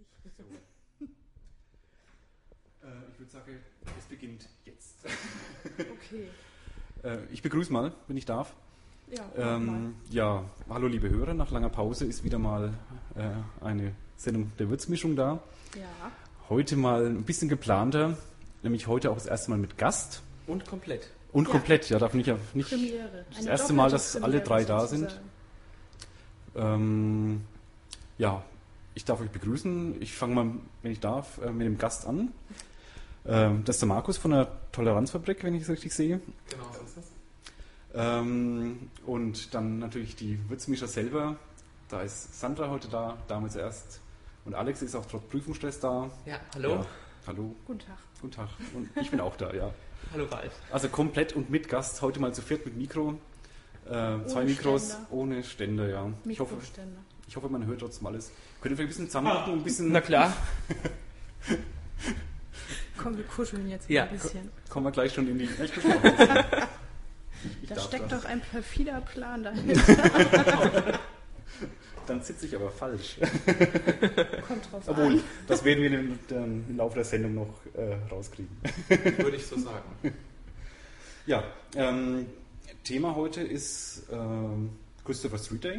eigentlich? So. äh, ich würde sagen, es beginnt jetzt. Okay. äh, ich begrüße mal, wenn ich darf. Ja. Ähm, ja, hallo liebe Hörer, nach langer Pause ist wieder mal äh, eine Sendung der Würzmischung da. ja. Heute mal ein bisschen geplanter, nämlich heute auch das erste Mal mit Gast Und komplett. und Ja. komplett, ja, darf nicht, nicht Premiere. das Eine erste Mal, dass alle drei da sind. Ähm, ja, ich darf euch begrüßen. Ich fange mal, wenn ich darf, äh, mit dem Gast an. Ähm, das ist der Markus von der Toleranzfabrik, wenn ich es richtig sehe. Genau, so ist es. Ähm, und dann natürlich die Würzmischer selber. Da ist Sandra heute da, damals erst. Und Alex ist auch trotz Prüfungsstress da. Ja, hallo. Ja, hallo, Guten Tag. guten Tag. Und ich bin auch da, ja. Hallo Ralf. Also komplett und mit Gast, heute mal zu viert mit Mikro. Äh, zwei Mikros Ständer. ohne Stände, ja. Ich hoffe, Mikroständer. Ich hoffe, man hört trotzdem alles. Könnt ihr vielleicht ein bisschen zusammenrücken und ein bisschen. Na klar. Komm, wir kuscheln jetzt Ja. ein bisschen. Kommen wir gleich schon in die. Ich Da steckt das. doch ein perfider Plan dahinter. Dann sitze ich aber falsch. Kommt drauf Obwohl, an. das werden wir im, dann im Laufe der Sendung noch äh, rauskriegen. Würde ich so sagen. Ja, ähm, Thema heute ist ähm, Christopher Street Day.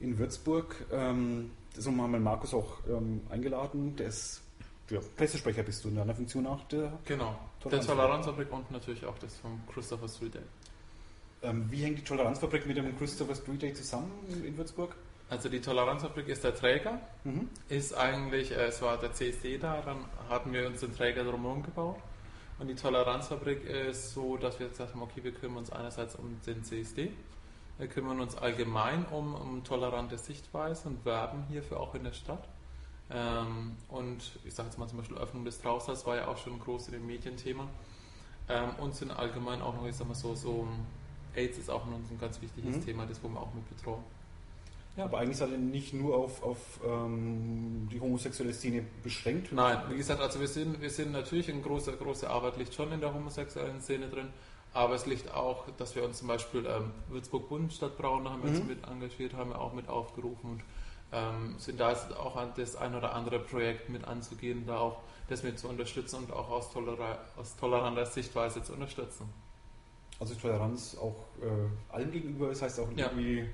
In Würzburg. Ähm, deswegen haben wir Markus auch ähm, eingeladen. Der ist ja, Pressesprecher bist du in deiner Funktion auch. Der, Genau. Der Toleranzfabrik und natürlich auch das vom Christopher Street Day. ähm, wie hängt die Toleranzfabrik mit dem Christopher Street Day zusammen in, Würzburg? Also die Toleranzfabrik ist der Träger, Mhm. ist eigentlich, äh, es war der CSD da, dann hatten wir uns den Träger drumherum gebaut. Und die Toleranzfabrik ist so, dass wir gesagt haben, okay, wir kümmern uns einerseits um den CSD, wir kümmern uns allgemein um, um tolerante Sichtweise und werben hierfür auch in der Stadt. Ähm, und ich sage jetzt mal zum Beispiel Öffnung des Trausals war ja auch schon groß in dem Medienthema. Ähm, und sind allgemein auch noch, ich sag mal so, so AIDS ist auch noch ein ganz wichtiges Mhm. Thema, das wo wir auch mit betreuen. Ja, aber eigentlich seid ihr nicht nur auf, auf ähm, die homosexuelle Szene beschränkt. Nein, wie gesagt, also wir sind, wir sind natürlich eine große, große Arbeit liegt schon in der homosexuellen Szene drin, aber es liegt auch, dass wir uns zum Beispiel ähm, Würzburg Bund Stadtbrauen, da haben wir uns Mhm. mit engagiert, haben wir auch mit aufgerufen und ähm, sind da jetzt auch an das ein oder andere Projekt mit anzugehen, da auch das mit zu unterstützen und auch aus, tolera aus toleranter Sichtweise zu unterstützen. Also Toleranz auch äh, allen gegenüber, das heißt auch Ja. irgendwie.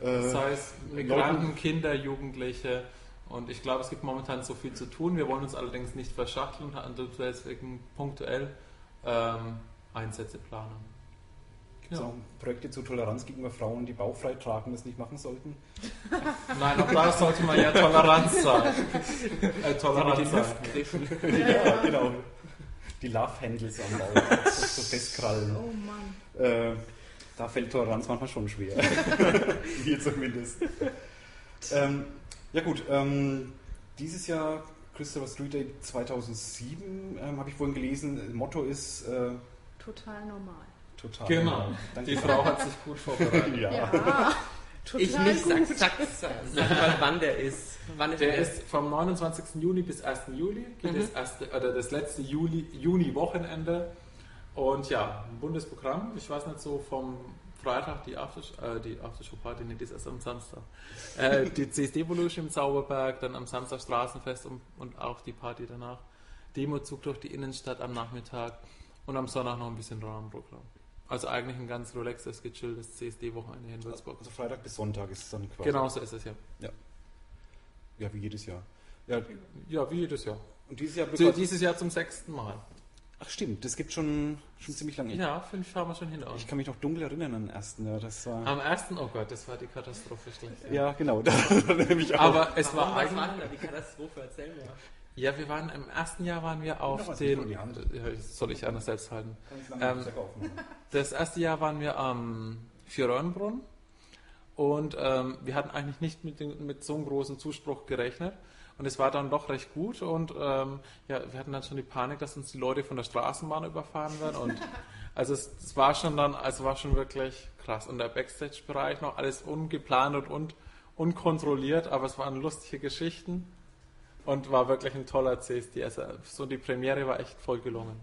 Das Äh, heißt, Migranten, Kinder, Jugendliche. Und ich glaube, es gibt momentan so viel zu tun. Wir wollen uns allerdings nicht verschachteln deswegen punktuell ähm, Einsätze planen. Gibt es Ja. auch Projekte zur Toleranz gegenüber Frauen, die bauchfrei tragen, das nicht machen sollten? Nein, auch da sollte man ja Toleranz sein. Äh, Toleranz sein. ja, genau. Die Love Handles am Bauch, so, so festkrallen. Oh Mann. Äh, da fällt Toleranz manchmal schon schwer. Mir zumindest. Ähm, ja gut, ähm, dieses Jahr Christopher Street Day 2007 ähm, habe ich vorhin gelesen. Motto ist äh, Total normal. total. Genau. Danke. Die Frau hat sich gut vorbereitet. Ja. Ja. Total Ich nicht, sag, gut. sag, sag, sag mal, wann der ist. Wann ist Der ist vom 29. Juni bis 1. Juli, geht Mhm. das, erste, oder das letzte Juni-Wochenende. Und ja, ein Bundesprogramm. Ich weiß nicht so vom Freitag die, Aftersh äh, die Aftershow-Party, nee, die ist erst am Samstag. Äh, die CSD-Evolution im Zauberberg, dann am Samstag Straßenfest und, und auch die Party danach. Demozug durch die Innenstadt am Nachmittag und am Sonntag noch ein bisschen Rahmenprogramm. Also eigentlich ein ganz relaxes, gechilltes CSD-Wochenende hier in Würzburg. Also Freitag bis Sonntag ist es dann quasi. Genau so ist es ja. Ja, wie jedes Jahr. Ja, Ja, wie jedes Jahr. und dieses Jahr So, dieses Jahr zum sechsten Mal. Ach stimmt, das gibt schon, schon ziemlich lange. Ja, fünf haben wir schon hinter uns. Ich kann mich noch dunkel erinnern an den ersten. Ja, das war, Am ersten, oh Gott, das war die Katastrophe schlecht. ja genau, da nämlich auch. Aber es Warum, war was eigentlich. war da die Katastrophe? Erzähl mir. Ja, wir waren im ersten Jahr waren wir auf den. soll ich anders selbst halten? Ähm. Das erste Jahr waren wir am Vierröhrenbrunn und ähm, wir hatten eigentlich nicht mit, den, mit so einem großen Zuspruch gerechnet. Und es war dann doch recht gut und ähm, ja, wir hatten dann schon die Panik, dass uns die Leute von der Straßenbahn überfahren werden. Und also es, es war schon dann, also war schon wirklich krass. Und der Backstage-Bereich noch alles ungeplant und un, unkontrolliert, aber es waren lustige Geschichten und war wirklich ein toller CSD. Also so die Premiere war echt voll gelungen.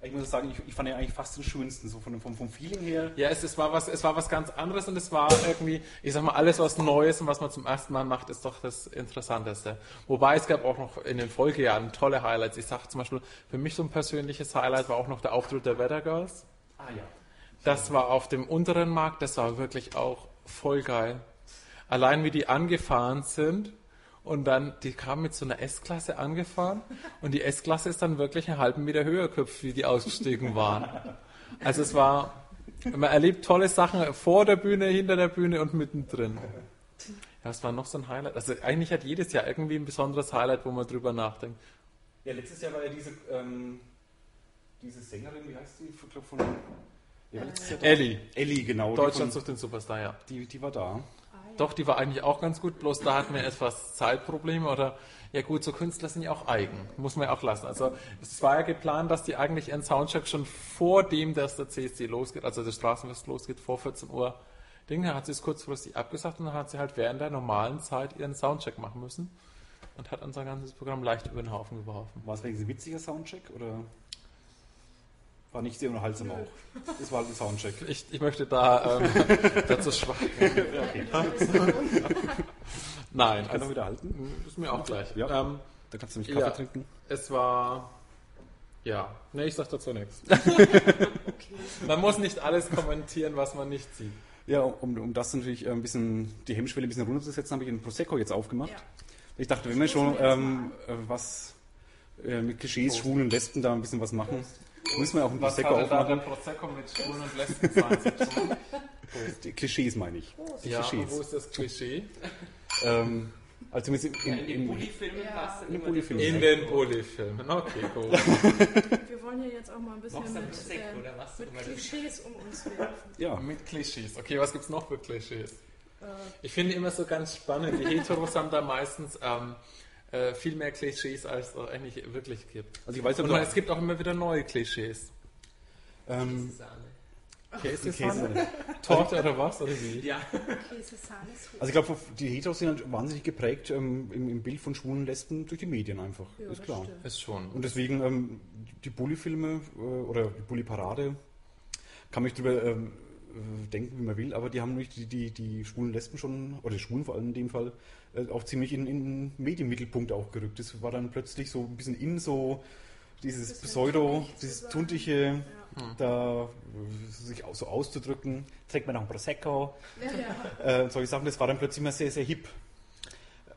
Ich muss sagen, ich, ich fand ja eigentlich fast den schönsten, so von, vom, vom Feeling her. Ja, es, es, war was, es war was ganz anderes und es war irgendwie, ich sag mal, alles was Neues und was man zum ersten Mal macht, ist doch das Interessanteste. Wobei es gab auch noch in den Folgejahren tolle Highlights. Ich sag zum Beispiel, für mich so ein persönliches Highlight war auch noch der Auftritt der Weather Girls. Ah ja. Das war auf dem unteren Markt, das war wirklich auch voll geil. Allein wie die angefahren sind und dann, die kamen mit so einer S-Klasse angefahren und die S-Klasse ist dann wirklich einen halben Meter höher geköpft, wie die ausgestiegen waren. Also es war, man erlebt tolle Sachen vor der Bühne, hinter der Bühne und mittendrin. Ja, es war noch so ein Highlight. Also eigentlich hat jedes Jahr irgendwie ein besonderes Highlight, wo man drüber nachdenkt. Ja, letztes Jahr war ja diese, ähm, diese Sängerin, wie heißt die? Ich glaub, von. Ja. Ellie, Ellie, genau. Deutschland die, sucht den Superstar, ja. von, die, die war da. Doch, die war eigentlich auch ganz gut, bloß da hatten wir etwas Zeitprobleme oder ja gut, so Künstler sind ja auch eigen, muss man ja auch lassen. Also es war ja geplant, dass die eigentlich ihren Soundcheck schon vor dem, dass der CSD losgeht, also der Straßenfest losgeht, vor 14 Uhr Ding, dann hat sie es kurzfristig abgesagt und dann hat sie halt während der normalen Zeit ihren Soundcheck machen müssen und hat unser ganzes Programm leicht über den Haufen geworfen. War es wegen ein witziger Soundcheck oder war nicht sehr unterhaltsam auch? Das war halt ein Soundcheck. Ich, ich möchte da ähm, dazu schweigen. Okay. Nein, Kann also, noch wieder halten? ist mir auch gleich. Ja. Ähm, Da kannst du nämlich Kaffee Ja. trinken. Es war. Ja, nee, ich sag dazu nichts. Okay. Man muss nicht alles kommentieren, was man nicht sieht. Ja, um, um das natürlich ein bisschen, die Hemmschwelle ein bisschen runterzusetzen, habe ich einen Prosecco jetzt aufgemacht. Ja. Ich dachte, wenn wir schon ähm, äh, was äh, mit Klischees, Schwulen und Lesben da ein bisschen was machen, müssen wir auch einen Was Prosecco hat denn da der aufmachen. Prosecco mit Schwulen und Lesben sein? Die Klischees meine ich. Die Ja, Klischees. wo ist das Klischee? Ähm, also mit, Ja, in, in den in, Bulli-Filmen Ja. In den immer Bulli-Filmen. der In den Bulli-Filmen. Okay, gut. Wir wollen hier jetzt auch mal ein bisschen mit, Prosecco äh, mit Klischees um uns werfen. ja, Mit Klischees. Okay, was gibt's noch für Klischees? Äh, Ich finde immer so ganz spannend, die Heteros haben da meistens ähm, äh, viel mehr Klischees, als es eigentlich wirklich gibt. also ich weiß Und aber, es gibt auch immer wieder neue Klischees. ähm, Sahne. Käse, Käse. Torte oder was? Oder wie? Ja. Käse, Sahne, Also ich glaube, die Heteros sind halt wahnsinnig geprägt ähm, im, im Bild von schwulen Lesben durch die Medien einfach. Ja, ist klar. stimmt. Ist schon. Und deswegen ähm, die Bully-Filme äh, oder die Bully-Parade kann man nicht drüber ähm, äh, denken, wie man will, aber die haben nämlich die, die, die schwulen Lesben schon, oder die Schwulen vor allem in dem Fall, äh, auch ziemlich in, den Medienmittelpunkt auch gerückt. Das war dann plötzlich so ein bisschen in so dieses Bisschen Pseudo, dieses tuntige, Ja. da äh, sich auch so auszudrücken, trägt man noch ein Prosecco, Ja, ja. äh, solche Sachen, das war dann plötzlich mal sehr, sehr hip.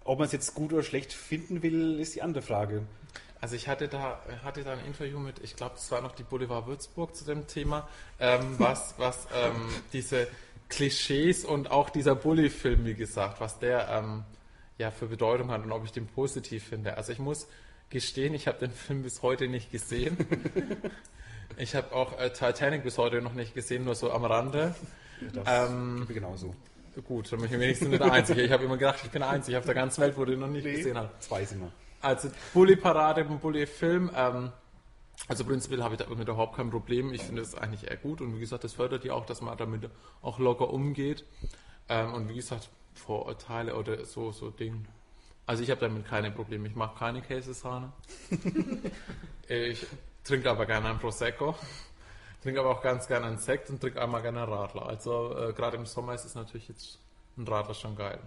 Ob man es jetzt gut oder schlecht finden will, ist die andere Frage. Also ich hatte da, hatte da ein Interview mit, ich glaube, es war noch die Boulevard Würzburg zu dem Thema, ähm, was, was ähm, diese Klischees und auch dieser Bully-Film, wie gesagt, was der ähm, ja für Bedeutung hat und ob ich den positiv finde. Also ich muss gestehen, ich habe den Film bis heute nicht gesehen. Ich habe auch äh, Titanic bis heute noch nicht gesehen, nur so am Rande. Das Ähm, genauso. Gut, dann bin ich wenigstens nicht der Einzige. Ich habe immer gedacht, ich bin der Einzige auf der ganzen Welt, wo den noch nicht Nee. gesehen hat. Zwei sind wir. Also Bully-Parade Bully-Film. Ähm, also prinzipiell habe ich damit überhaupt kein Problem. Ich finde es eigentlich eher gut und wie gesagt, das fördert ja auch, dass man damit auch locker umgeht. Ähm, und wie gesagt, Vorurteile oder so, so Ding. Also ich habe damit keine Probleme. Ich mache keine Käsesahne. ich trinke aber gerne ein Prosecco. Trinke aber auch ganz gerne einen Sekt und trinke einmal gerne einen Radler. Also äh, gerade im Sommer ist es natürlich jetzt ein Radler schon geil.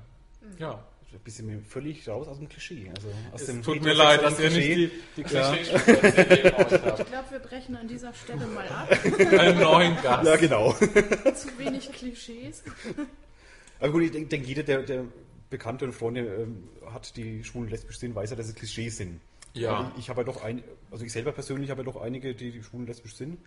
Ja. Ein bisschen mir völlig raus aus dem Klischee. Also aus Es dem tut mir leid, dass ihr Klischee. nicht die, die Ja. Klischees habt. Ich glaube, wir brechen an dieser Stelle mal ab. Einen neuen Gast. Ja, genau. Zu wenig Klischees. Aber gut, ich denke, denk, jeder, der, der Bekannte und Freunde ähm, hat, die schwul und lesbisch sind, weiß ja, dass es Klischees sind. Ja. Ich, ich habe ja doch ein, also ich selber persönlich habe ja doch einige, die, die schwul und lesbisch sind.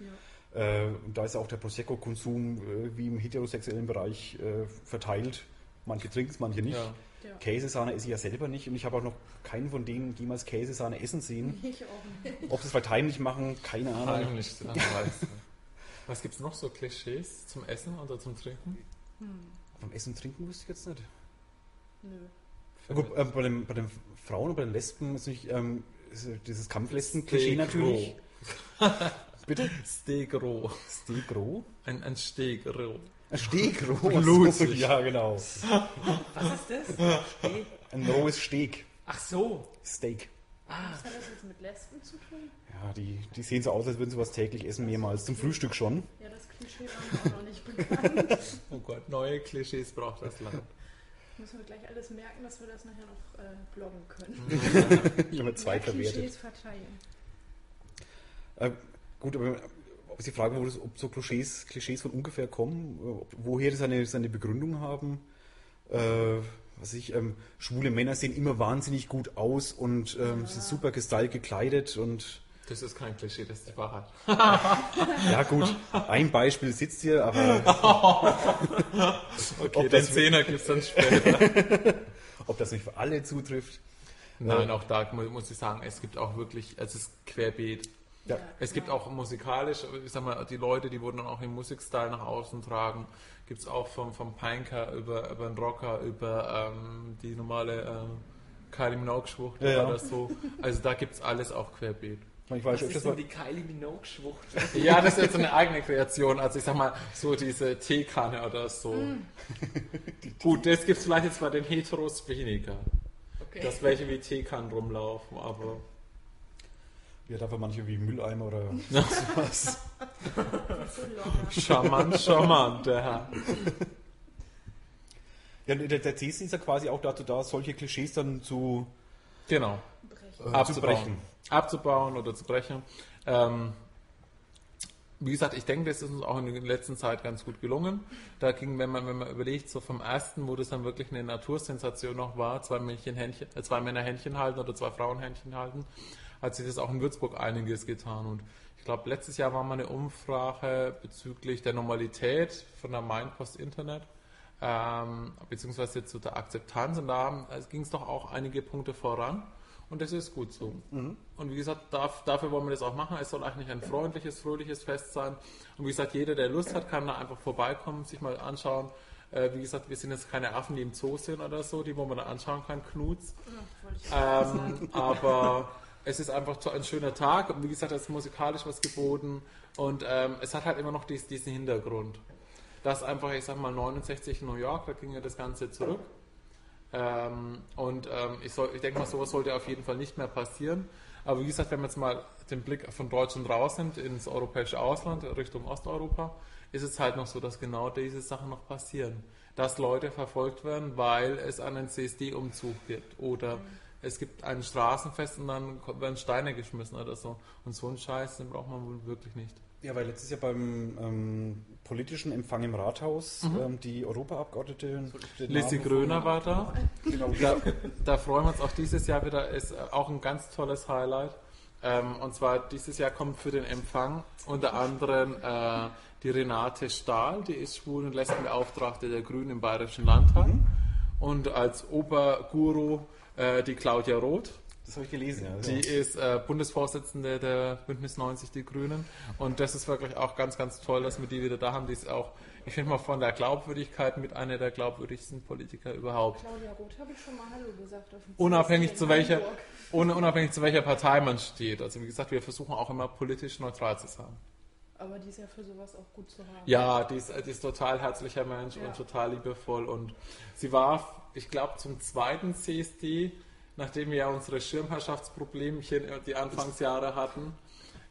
Ja. Äh, und da ist auch der Prosecco-Konsum äh, wie im heterosexuellen Bereich äh, verteilt. Manche trinken es, manche nicht. Ja. Ja. Käsesahne esse ich ja selber nicht und ich habe auch noch keinen von denen jemals Käsesahne essen sehen. Ich auch nicht. Ob sie es vielleicht heimlich machen, keine Ahnung. Heimlich, dann weißt du. Was gibt es noch so Klischees zum Essen oder zum Trinken? Beim Essen und Trinken wüsste ich jetzt nicht. Nö. Ja, gut, äh, bei, den, bei den Frauen und bei den Lesben ist nicht ähm, dieses Kampflesben-Klischee natürlich. Bitte? Steak roh? Ein, ein Steak Steak roh. Blutig. Ja, genau. Was ist das? Steh. Ein rohes Steak. Ach so. Steak. Was hat das jetzt mit Lesben zu tun? Ja, die, die sehen so aus, als würden sie was täglich essen, mehrmals zum Frühstück schon. Ja, das Klischee war mir auch noch nicht bekannt. Oh Gott, neue Klischees braucht das Land. Müssen wir gleich alles merken, dass wir das nachher noch äh, bloggen können. Ich habe zwei verwertet. Klischees verteilen. Äh, gut, aber Sie fragen, wo das, ob so Klischees, Klischees von ungefähr kommen, äh, ob, woher die seine, seine Begründung haben. Äh, was ich, ähm, schwule Männer sehen immer wahnsinnig gut aus und ähm, sind super gestylt gekleidet und Das ist kein Klischee, das ist die Wahrheit. ja gut, ein Beispiel sitzt hier, aber Okay, Ob den das- Zehner gibt es dann später. ob das nicht für alle zutrifft. Nein, auch da mu- muss ich sagen, es gibt auch wirklich, es ist querbeet. Ja. Es gibt auch musikalisch, ich sag mal, die Leute, die wurden dann auch im Musikstyle nach außen tragen, gibt es auch vom, vom Punker über, über den Rocker, über ähm, die normale ähm, Kylie Minogue-Schwucht Ja, ja. oder so. Also da gibt es alles auch querbeet. Ich war Was ist denn mal, die Kylie Minogue-Schwucht? Ja, das ist jetzt eine eigene Kreation. Also ich sag mal, so diese Teekanne oder so. Gut, das gibt es vielleicht jetzt bei den Heteros weniger. Okay. Dass welche wie Teekannen rumlaufen, aber ja, dafür manche wie Mülleimer oder locker. charmant, charmant, der Herr. Ja, der, der Thesen ist ja quasi auch dazu da, solche Klischees dann zu, Genau. Brechen. äh, zu abzubauen. brechen. Abzubauen oder zu brechen. Ähm, wie gesagt, ich denke, das ist uns auch in der letzten Zeit ganz gut gelungen. Da ging, wenn man, wenn man überlegt, so vom ersten, wo das dann wirklich eine Natursensation noch war, zwei, Männchen, Händchen, äh, zwei Männer Händchen halten oder zwei Frauen Händchen halten, hat sich das auch in Würzburg einiges getan. Und ich glaube, letztes Jahr war mal eine Umfrage bezüglich der Normalität von der Mindpost Internet, ähm, beziehungsweise zu der Akzeptanz. Und da ging es doch auch einige Punkte voran. Und das ist gut so. Und wie gesagt, darf, dafür wollen wir das auch machen. Es soll eigentlich ein freundliches, fröhliches Fest sein. Und wie gesagt, jeder, der Lust hat, kann da einfach vorbeikommen, sich mal anschauen. Äh, wie gesagt, wir sind jetzt keine Affen, die im Zoo sind oder so, die wo man da anschauen kann, Knuts. Ja, Ähm, aber es ist einfach ein schöner Tag. Und wie gesagt, es ist musikalisch was geboten. Und ähm, es hat halt immer noch dies, diesen Hintergrund. Das einfach, ich sag mal, 69 in New York, da ging ja das Ganze zurück. Ähm, und ähm, ich, ich denke mal, sowas sollte auf jeden Fall nicht mehr passieren. Aber wie gesagt, wenn man jetzt mal den Blick von Deutschland rausnimmt ins europäische Ausland, Richtung Osteuropa, ist es halt noch so, dass genau diese Sachen noch passieren. Dass Leute verfolgt werden, weil es einen CSD-Umzug gibt. Oder es gibt ein Straßenfest und dann werden Steine geschmissen oder so. Und so einen Scheiß, den braucht man wohl wirklich nicht. Ja, weil letztes Jahr beim ähm, politischen Empfang im Rathaus ähm, die Europaabgeordnete Lissy Namen- Gröner war da. Genau, Da, da freuen wir uns auch dieses Jahr wieder, ist äh, auch ein ganz tolles Highlight. Ähm, und zwar dieses Jahr kommt für den Empfang unter anderem äh, die Renate Stahl, die ist Schwul- und Lesbenbeauftragte der Grünen im Bayerischen Landtag. Und als Oberguru äh, die Claudia Roth. das habe ich gelesen. Ja. Die ist äh, Bundesvorsitzende der Bündnis 90 Die Grünen. Und das ist wirklich auch ganz, ganz toll, dass wir die wieder da haben. Die ist auch, ich finde mal von der Glaubwürdigkeit mit einer der glaubwürdigsten Politiker überhaupt. Claudia Roth habe ich schon mal Hallo gesagt. Auf dem Unabhängig zu welcher, ohne, unabhängig zu welcher Partei man steht. Also wie gesagt, wir versuchen auch immer politisch neutral zu sein. Aber die ist ja für sowas auch gut zu haben. Ja, die ist, die ist total herzlicher Mensch Ja. und total liebevoll. Und sie war, ich glaube, zum zweiten CSD, nachdem wir ja unsere Schirmherrschaftsproblemchen die Anfangsjahre hatten,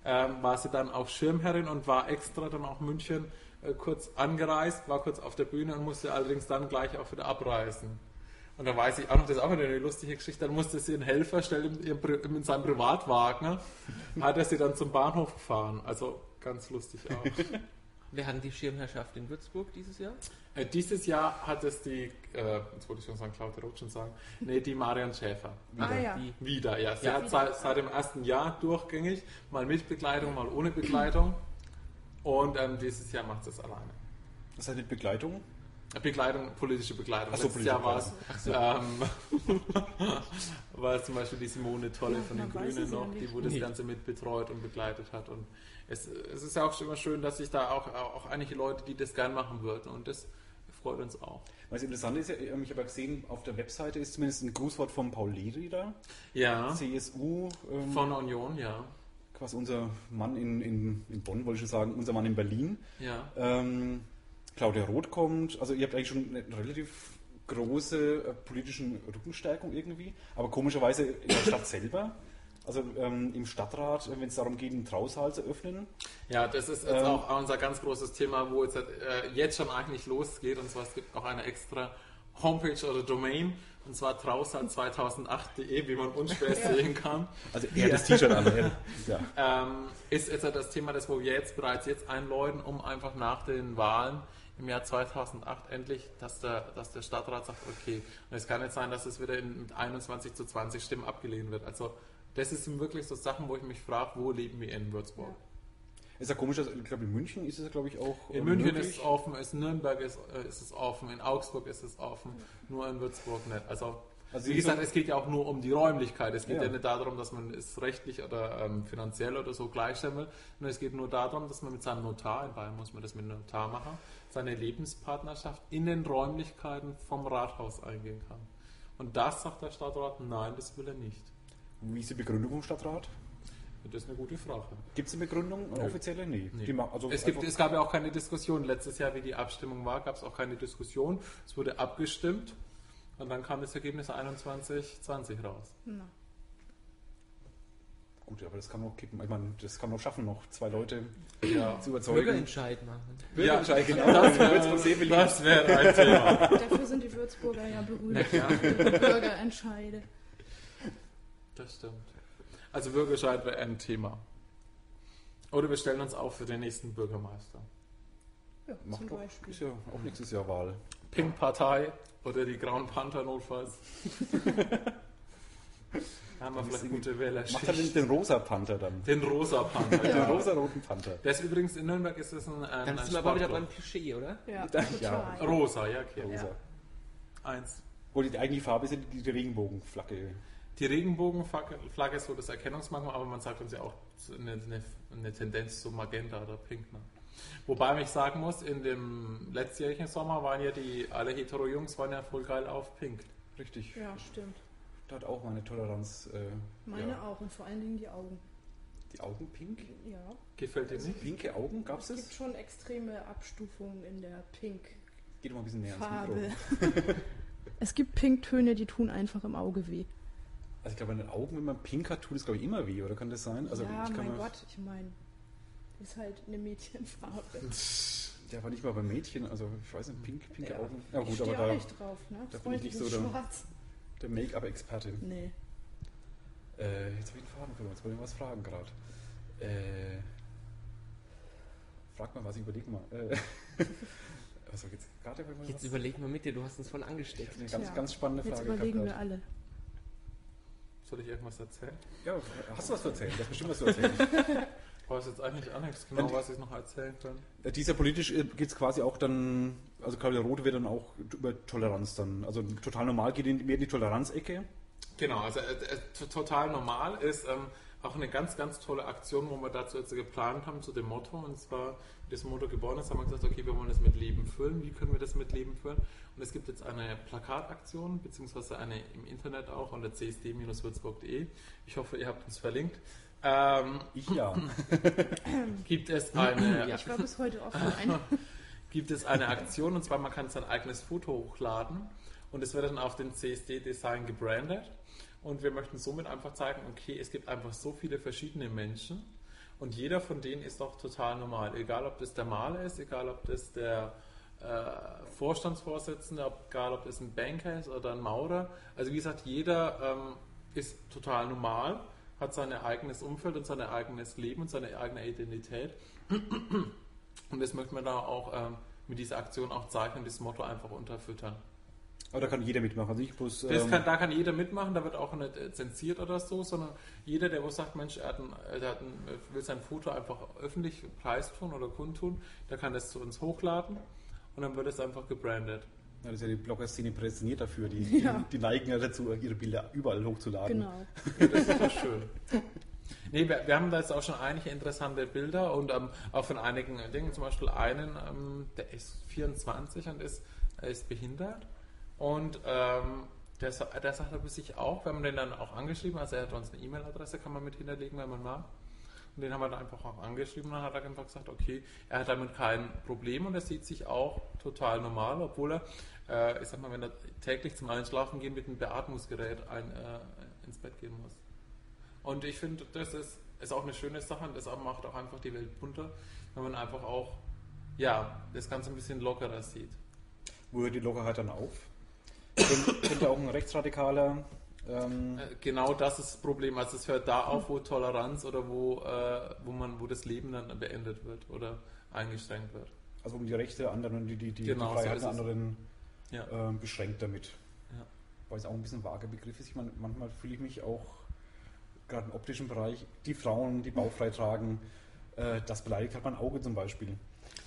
ähm, war sie dann auch Schirmherrin und war extra dann auch München äh, kurz angereist, war kurz auf der Bühne und musste allerdings dann gleich auch wieder abreisen. Und da weiß ich auch noch, das ist auch wieder eine lustige Geschichte, dann musste sie einen Helfer stellen in, Pri- in seinem Privatwagen, hat er sie dann zum Bahnhof gefahren. Also ganz lustig auch. Wir hatten die Schirmherrschaft in Würzburg dieses Jahr. Äh, dieses Jahr hat es die, äh, jetzt wollte ich schon sagen, Claudia Roth schon sagen, nee, die Marion Schäfer. Ah ja. Die, Wieder, ja. Sie Ja. hat seit, seit dem ersten Jahr durchgängig, mal mit Begleitung, mal ohne Begleitung. Und ähm, dieses Jahr macht sie es alleine. Das ist halt eine Begleitung. Begleitung, politische Begleitung. Ach so, Letztes Jahr war es, politische ähm, war es zum Beispiel die Simone Tolle Ja, von den Grünen noch, die wo das Nee. Ganze mit betreut und begleitet hat. Und es, es ist ja auch immer schön, dass sich da auch, auch einige Leute, die das gern machen würden. Und das freut uns auch. Was interessant ist, ich habe ja gesehen, auf der Webseite ist zumindest ein Grußwort von Paul Leri da. Ja, CSU, ähm, von der Union, ja. quasi unser Mann in, in, in Bonn, wollte ich schon sagen, unser Mann in Berlin. Ja. Ähm, Claudia Roth kommt, also ihr habt eigentlich schon eine relativ große äh, politischen Rückenstärkung irgendwie, aber komischerweise in der Stadt selber Also ähm, im Stadtrat, wenn es darum geht, einen Trausaal zu öffnen. Ja, das ist jetzt Ähm. auch unser ganz großes Thema, wo jetzt, äh, jetzt schon eigentlich losgeht. Und zwar, es gibt auch eine extra Homepage oder Domain, und zwar trausal2008.de, wie man unschwer sehen kann. Also er hat das T-Shirt an. ja. ähm, ist jetzt das Thema, das wo wir jetzt bereits jetzt einläuten, um einfach nach den Wahlen im Jahr 2008 endlich, dass der, dass der Stadtrat sagt, okay, und es kann nicht sein, dass es wieder in, mit 21 zu 20 Stimmen abgelehnt wird. Also das sind wirklich so Sachen, wo ich mich frage, wo leben wir in Würzburg? Ist ja komisch, also, ich glaube in München ist es glaube ich auch In München möglich. ist es offen, in Nürnberg ist, äh, ist es offen, in Augsburg ist es offen, nur in Würzburg nicht. Also, Also wie wie so- gesagt, es geht ja auch nur um die Räumlichkeit. Es geht ja, Ja. nicht darum, dass man es rechtlich oder ähm, finanziell oder so gleichstellen will, sondern es geht nur darum, dass man mit seinem Notar, in Bayern muss man das mit einem Notar machen, seine Lebenspartnerschaft in den Räumlichkeiten vom Rathaus eingehen kann. Und das sagt der Stadtrat, nein, das will er nicht. Wie ist die Begründung vom Stadtrat? Das ist eine gute Frage. Gibt es eine Begründung? Eine offizielle? Nee. Nee. Die also es, gibt, es gab ja auch keine Diskussion. Letztes Jahr, wie die Abstimmung war, gab es auch keine Diskussion. Es wurde abgestimmt und dann kam das Ergebnis 21-20 raus. Na, Gut, aber das kann man auch kippen. Ich meine, das kann man auch schaffen, noch zwei Leute Ja, zu überzeugen. Bürgerentscheid machen. Bürgerentscheid, genau. Das wäre wär ein Thema. dafür sind die Würzburger ja berühmt. Ihre Bürgerentscheide. Das stimmt. Also Bürgerscheid wäre ein Thema. Oder wir stellen uns auf für den nächsten Bürgermeister. Ja, Macht zum doch, Beispiel. ist ja auch nächstes Jahr Wahl. Pink-Partei oder die Grauen Panther notfalls. da haben wir Dann vielleicht gute Wählerschicht. Macht er den, den rosa Panther dann. Den rosa Panther. Den ja. rosa-roten Panther. Der ist übrigens in Nürnberg ist es ein, ein, Dann sind wir aber wieder beim Klischee, oder? Ja, Ja. total. Rosa, ja, okay. Rosa. Eins. Wo die eigentliche Farbe ist ja die, die Regenbogenflagge. Die Regenbogenflagge Flagge ist so das Erkennungsmerkmal, aber man sagt uns ja auch eine, eine, eine Tendenz zu Magenta oder Pink. Ne? Wobei ich sagen muss, in dem letztjährigen Sommer waren ja die, alle Hetero-Jungs waren ja voll geil auf Pink. Richtig. Ja, stimmt. Da hat auch meine Toleranz. Äh, Meine ja. auch und vor allen Dingen die Augen. Die Augen pink? Ja. Gefällt dir nicht? Pinke Augen gab es Es gibt schon extreme Abstufungen in der Pink-Farbe. Geht mal ein bisschen näher ans Mikro. es gibt Pinktöne, die tun einfach im Auge weh. Also ich glaube, an den Augen, wenn man pink hat, tut es glaube ich immer weh, oder kann das sein? Also ja, ich kann mein Gott, ich meine, ist halt eine Mädchenfarbe. Ja, aber nicht mal bei Mädchen, also ich weiß nicht, pink, pinke Ja, Augen. Ja ich gut, aber stehe auch da nicht drauf, ne? da bin ich nicht so der- Schwarz. der Make-up-Experte. Nee. Äh, jetzt habe ich den Faden verloren, jetzt wollte ich was fragen gerade. Äh, frag mal was, ich überleg mal. Äh, was war jetzt gerade? Jetzt überleg mal mit dir, du hast uns von angesteckt. eine ganz, Tja, ganz spannende Jetzt Frage. überlegen wir alle. Soll ich irgendwas erzählen? Ja, hast du was zu erzählen? Du hast bestimmt was zu erzählen. Ich weiß jetzt eigentlich auch nichts genau, Und- was ich noch erzählen kann. Äh, Dieser politisch geht es quasi auch dann, also Claudia Roth wird dann auch über Toleranz dann, also total normal geht in, mehr in die Toleranzecke. Genau, also äh, äh, total normal ist ähm, auch eine ganz, ganz tolle Aktion, wo wir dazu jetzt geplant haben, zu dem Motto. Und zwar, wie das Motto geboren ist, haben wir gesagt, okay, wir wollen das mit Leben füllen. Wie können wir das mit Leben füllen? Und es gibt jetzt eine Plakataktion, beziehungsweise eine im Internet auch unter csd-würzburg.de. Ich hoffe, ihr habt uns verlinkt. Ähm, Ich ja. gibt es eine Ich war bis heute offline. gibt es eine Aktion und zwar man kann sein eigenes Foto hochladen und es wird dann auf den CSD-Design gebrandet und wir möchten somit einfach zeigen, okay, es gibt einfach so viele verschiedene Menschen. Und jeder von denen ist doch total normal, egal ob das der Maler ist, egal ob das der äh, Vorstandsvorsitzende, egal ob das ein Banker ist oder ein Maurer, also wie gesagt, jeder ähm, ist total normal, hat sein eigenes Umfeld und sein eigenes Leben und seine eigene Identität. Und das möchten wir da auch ähm, mit dieser Aktion auch zeichnen, das Motto einfach unterfüttern. Aber da kann jeder mitmachen. Also ich Das ähm, kann, da kann jeder mitmachen, da wird auch nicht äh, zensiert oder so, sondern jeder, der wo sagt, Mensch, er, hat ein, er hat ein, er will sein Foto einfach öffentlich preistun oder kundtun, der kann das zu uns hochladen und dann wird es einfach gebrandet. ja, das ist ja die Blogger-Szene prädestiniert dafür. Die, Ja. die, die neigen ja dazu, ihre Bilder überall hochzuladen. Genau. Ja, das ist doch schön. Nee, wir, wir haben da jetzt auch schon einige interessante Bilder und ähm, auch von einigen Dingen, zum Beispiel einen, ähm, der ist 24 und ist, ist behindert und ähm, der, der sagt aber sich auch, wir haben den dann auch angeschrieben, also er hat uns eine E-Mail-Adresse, kann man mit hinterlegen, wenn man mag. Und den haben wir dann einfach auch angeschrieben und dann hat er einfach gesagt, okay, er hat damit kein Problem und er sieht sich auch total normal, obwohl er, äh, ich sag mal, wenn er täglich zum Einschlafen gehen mit einem Beatmungsgerät ein, äh, ins Bett gehen muss. Und ich finde, das ist, ist auch eine schöne Sache und das macht auch einfach die Welt bunter, wenn man einfach auch ja, das Ganze ein bisschen lockerer sieht. Wo hört die Lockerheit dann auf? Könnte auch ein rechtsradikaler. Ähm, Äh, Genau das ist das Problem. Also es hört da auf, wo Toleranz oder wo, äh, wo man, wo das Leben dann beendet wird oder eingeschränkt wird. also um die Rechte der anderen, die, die, die, Genau, die so Freiheit der es. anderen Ja. ähm, beschränkt damit. Ja. Weil es auch ein bisschen vager Begriff ist. Ich meine, manchmal fühle ich mich auch gerade im optischen Bereich, die Frauen, die bauchfrei tragen, äh, das beleidigt hat mein Auge zum Beispiel.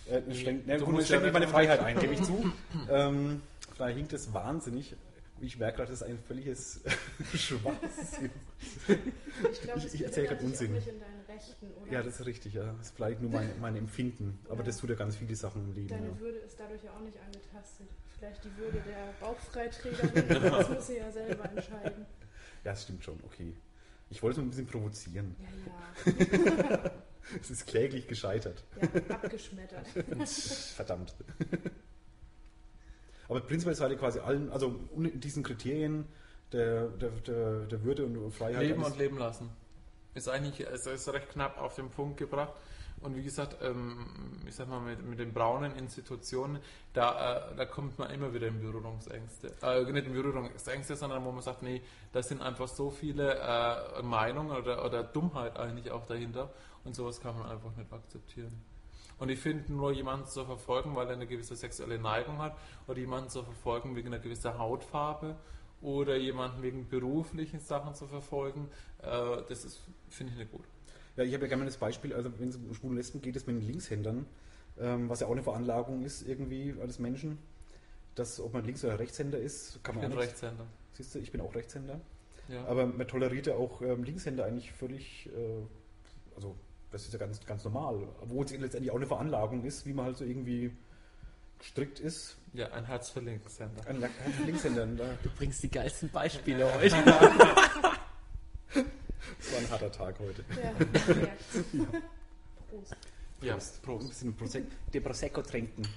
Äh, das schränkt, ne, gut, schränkt ja meine Freiheit ein, gebe ich zu. ähm, daher hinkt es wahnsinnig. Ich merke gerade, das ist ein völliges Schwachsinn. Ich Ich- ich erzähl grad behindert dich Unsinn. Rechten? Ja, das ist richtig. Ja. Das ist vielleicht nur mein, mein Empfinden. Aber Ja. das tut ja ganz viele Sachen im Leben. Deine Ja. Würde ist dadurch ja auch nicht angetastet. Vielleicht die Würde der Bauchfreiträgerin, das muss sie ja selber entscheiden. ja, das stimmt schon. Okay. Ich wollte es ein bisschen provozieren. Ja, ja, Es ist kläglich gescheitert. ja, abgeschmettert. Verdammt. Aber prinzipiell seid ihr quasi allen, also diesen Kriterien der, der, der, der Würde und Freiheit. Leben und leben lassen. Ist eigentlich es ist recht knapp auf den Punkt gebracht. Und wie gesagt, ähm, ich sag mal, mit, mit den braunen Institutionen, da, äh, da kommt man immer wieder in Berührungsängste. Äh, nicht in Berührungsängste, sondern wo man sagt, nee, da sind einfach so viele äh, Meinungen oder, oder Dummheit eigentlich auch dahinter. Und sowas kann man einfach nicht akzeptieren. Und ich finde, nur jemanden zu verfolgen, weil er eine gewisse sexuelle Neigung hat, oder jemanden zu verfolgen wegen einer gewissen Hautfarbe, oder jemanden wegen beruflichen Sachen zu verfolgen, äh, das ist, finde ich nicht gut. Ja, ich habe ja gerne mal das Beispiel, also wenn es um schwulen Lesben geht, es mit den Linkshändern, ähm, was ja auch eine Veranlagung ist irgendwie als Menschen, dass ob man Links- oder Rechtshänder ist, kann Ich man bin auch nicht. Rechtshänder. Siehst du, ich bin auch Rechtshänder. Ja. Aber man toleriert ja auch ähm, Linkshänder eigentlich völlig, äh, also das ist ja ganz, ganz normal. Obwohl es letztendlich auch eine Veranlagung ist, wie man halt so irgendwie gestrickt ist. ja, ein Herz für Linkshänder. Ein Lack- ein Linkshänder, Du bringst die geilsten Beispiele heute. das war ein harter Tag heute. Ja, merkt's. Prost. Ja, Ein Prost. bisschen Prosecco, der Prosecco trinken.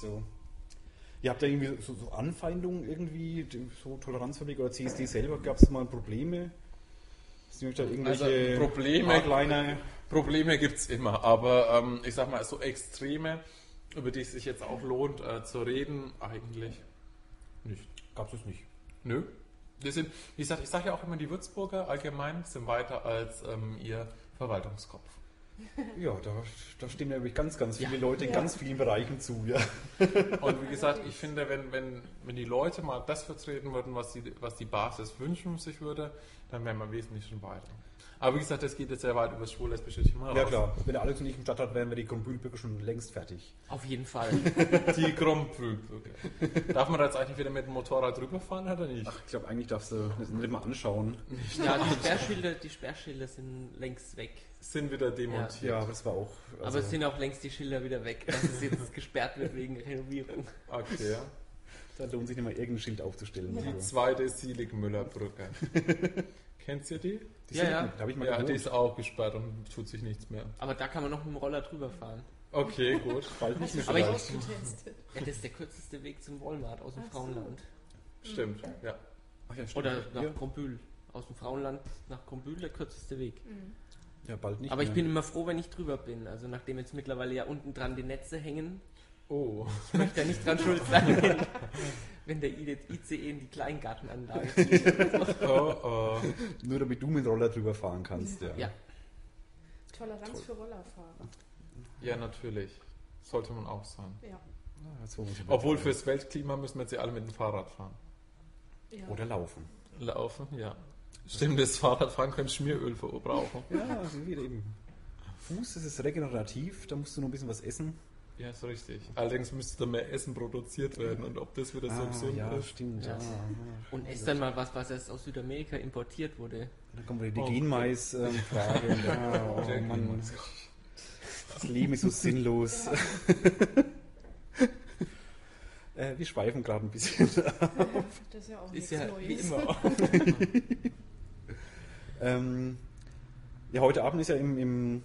So. Ihr habt da irgendwie so, so Anfeindungen irgendwie, so Toleranzfabrik oder CSD selber, gab es mal Probleme? Sind euch da irgendwelche Also, Probleme- Hardliner? Probleme gibt es immer, aber ähm, ich sag mal, so Extreme, über die es sich jetzt auch lohnt äh, zu reden, eigentlich nicht. Gab es nicht. Nö. Wir sind, wie gesagt, ich sage ja auch immer, die Würzburger allgemein sind weiter als ähm, ihr Verwaltungskopf. Ja, da, da stehen nämlich ganz, ganz viele Ja. Leute in Ja. ganz vielen Bereichen zu. Ja. Und wie gesagt, ich finde, wenn, wenn, wenn die Leute mal das vertreten würden, was die, was die Basis wünschen sich würde, dann wären wir wesentlich schon weiter. Aber wie gesagt, das geht jetzt sehr weit über das schwul-lesbische Thema ja raus. klar, wenn Alex und ich im Stadtrat wären, wäre die Grundbühlbrücke schon längst fertig. Auf jeden Fall. Die Krummbrücke. Darf man da jetzt eigentlich wieder mit dem Motorrad rüberfahren oder nicht? Ach, ich glaube, eigentlich darfst du das nicht mal anschauen. Ja, die Sperrschilder, die Sperrschilder sind längst weg. Sind wieder demontiert. Ja, aber das war auch. Aber also- es sind auch längst die Schilder wieder weg, dass es jetzt gesperrt wird wegen Renovierung. Okay. Da lohnt sich nicht mal irgendein Schild aufzustellen. Die Also. zweite Sieligmüller-Brücke. Kennst du die? Die Ja, sind- ja. Da habe ich mal Ja, die gewohnt. ist auch gesperrt und tut sich nichts mehr. Aber da kann man noch mit dem Roller drüber fahren. Okay, gut. Bald nicht mehr Aber ich-. Ja, das ist der kürzeste Weg zum Walmart aus dem Ach so. Frauenland. Stimmt, ja. Ach ja, stimmt. Oder nach ja. Krombühl. Aus dem Frauenland nach Krombühl der kürzeste Weg. Mhm. ja, bald nicht Aber ich mehr. bin immer froh, wenn ich drüber bin. Also nachdem jetzt mittlerweile ja unten dran die Netze hängen, Oh. ich möchte ja nicht dran schuld sein, wenn, wenn der ICE in die Kleingartenanlage fliegt. Oh, oh. Nur damit du mit dem Roller drüber fahren kannst, ja. Ja. Toleranz Toll. für Rollerfahrer. Ja, natürlich. Sollte man auch sein. Ja. Mal Obwohl fürs Weltklima müssen wir jetzt ja alle mit dem Fahrrad fahren. ja. Oder laufen. Laufen, ja. Stimmt, das Fahrradfahren könnte Schmieröl verbrauchen. Ja, wieder eben. Fuß, das ist regenerativ, da musst du nur ein bisschen was essen. Ja, ist richtig. Allerdings müsste da mehr Essen produziert werden und ob das wieder so Ah, gesund ja, ist. stimmt. Ja. Ja. Und ess dann mal was, was erst aus Südamerika importiert wurde. Dann kommt wieder die Oh. Genmais-Frage. ja, oh, Der Mann. Genmais. Das Leben ist so sinnlos. äh, wir schweifen gerade ein bisschen. Das ist ja auch Ist nichts ja Neues. wie immer. ähm, ja, heute Abend ist ja im, im